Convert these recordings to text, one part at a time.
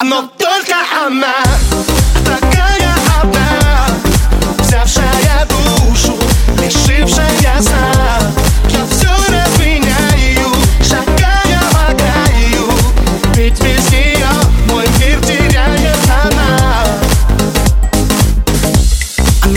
Но только она такая одна Взявшая душу,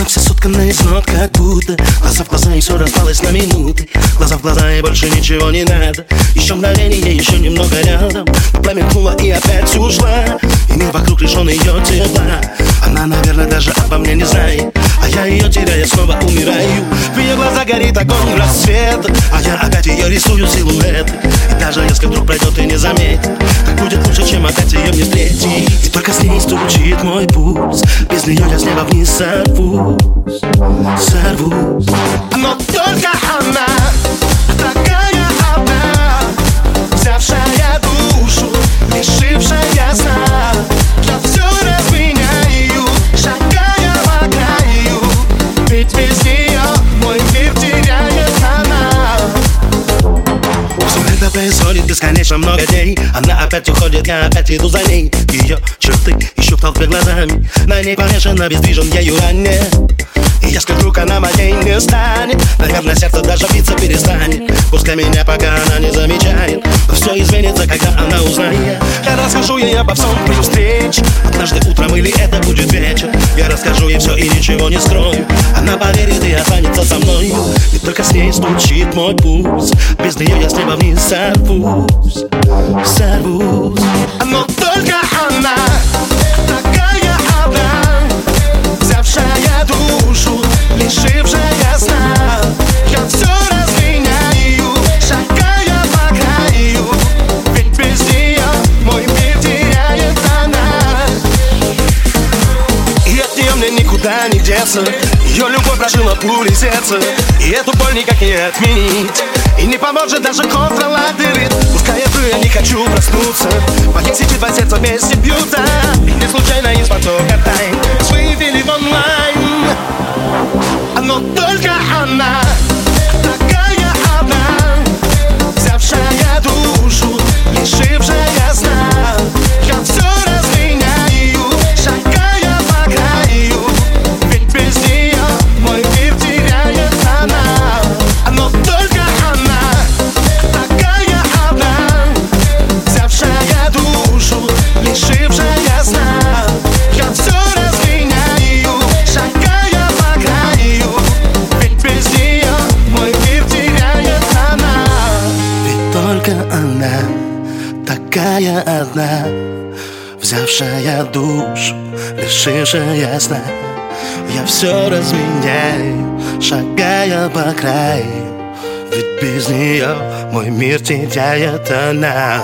Она вся соткана из нот, как будто Глаза в глаза и все распалось на минуты. Глаза в глаза и больше ничего не надо. Еще мгновение, еще немного рядом. Промелькнула и опять ушла. И мир вокруг лишен ее тепла. Она, наверное, даже обо мне не знает. А я ее теряя снова умираю. В ее глаза горит огонь рассвет. А я опять ее рисую силуэт. И даже если вдруг пройдет и не заметит не встретить И только с ней стучит мой пульс. Без нее я с неба вниз сорвусь. Сорвусь. Но только происходит бесконечно много дней. Она опять уходит, я опять иду за ней. Ее черты ищу в толпе глазами. На ней помешано, бездвижен ею ранее И если вдруг она моей не станет. Наверное, сердце даже биться перестанет. Пускай меня пока она не замечает. Но все изменится, когда она узнает. Я расскажу ей обо всем при встрече Однажды утром или это будет вечер. Я расскажу ей все и ничего не скрою Она поверит и останется со мной. И только с ней стучит мой пульс. Без нее я с неба вниз сорвусь Сорвусь. Но только она Такая одна Взявшая душу Лишившая сна. Я все разменяю Шагая по краю. Ведь без нее Мой мир теряет она. И от нее никуда не деться Прошила пули сердца И эту боль никак не отменить. И не поможет даже контролабирит Пускай я я не хочу проснуться. Мои сети два сердца вместе бьются. И не случайно из потока тайн. Вывели в онлайн. Но только она Такая одна Взявшая душу Лишившая сна. Я все разменяю Шагая по краю. Ведь без нее Мой мир теряет она